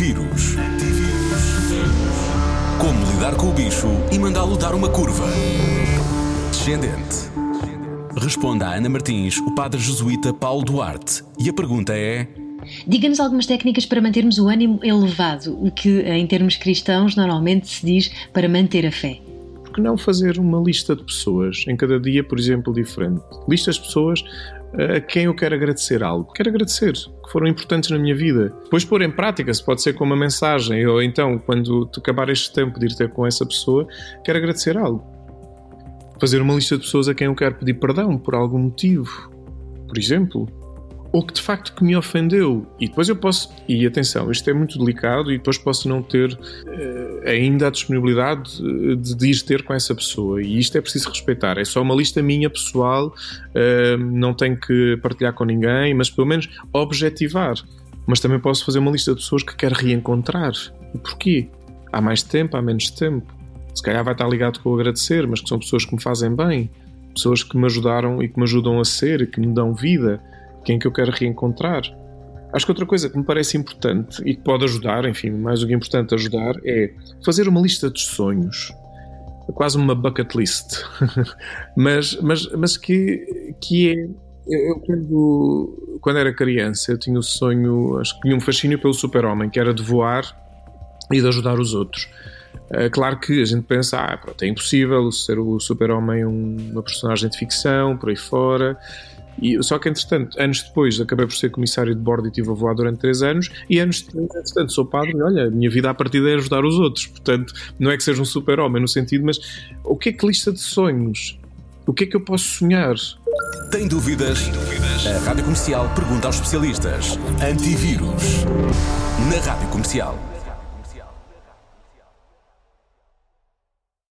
Antivírus. Como lidar com o bicho e mandá-lo dar uma curva. Descendente. Responda a Ana Martins, o padre jesuíta Paulo Duarte. E a pergunta é. Diga-nos algumas técnicas para mantermos o ânimo elevado, o que, em termos cristãos, normalmente se diz para manter a fé. Por que não fazer uma lista de pessoas, em cada dia, por exemplo, diferente? Listas de pessoas a quem eu quero agradecer algo. Quero agradecer, que foram importantes na minha vida. Depois pôr em prática, se pode ser com uma mensagem, ou então, quando acabar este tempo de ir ter com essa pessoa, quero agradecer algo. Fazer uma lista de pessoas a quem eu quero pedir perdão por algum motivo, por exemplo ou que de facto que me ofendeu. E depois eu posso, e atenção, isto é muito delicado e depois posso não ter uh, ainda a disponibilidade de, de, ir ter com essa pessoa. E isto é preciso respeitar. É só uma lista minha pessoal, uh, não tenho que partilhar com ninguém, mas pelo menos objetivar. Mas também posso fazer uma lista de pessoas que quero reencontrar. E porquê? Há mais tempo, há menos tempo. Se calhar vai estar ligado com o agradecer, mas que são pessoas que me fazem bem, pessoas que me ajudaram e que me ajudam a ser que me dão vida quem que eu quero reencontrar. Acho que outra coisa que me parece importante e que pode ajudar, enfim, mais do que importante ajudar, é fazer uma lista de sonhos. Quase uma bucket list. mas, mas, mas que, que é. Eu, quando, quando era criança, eu tinha o sonho, acho que tinha um fascínio pelo super-homem, que era de voar e de ajudar os outros. Uh, claro que a gente pensa, ah, pronto, é impossível ser o super-homem uma personagem de ficção, por aí fora. E, só que, entretanto, anos depois acabei por ser comissário de bordo e estive a voar durante três anos. E anos depois, entretanto, sou padre e olha, a minha vida a partir é ajudar os outros. Portanto, não é que seja um super-homem no sentido, mas o que é que lista de sonhos? O que é que eu posso sonhar? Tem dúvidas? Tem dúvidas? A Rádio Comercial pergunta aos especialistas. Antivírus. Na Rádio Comercial.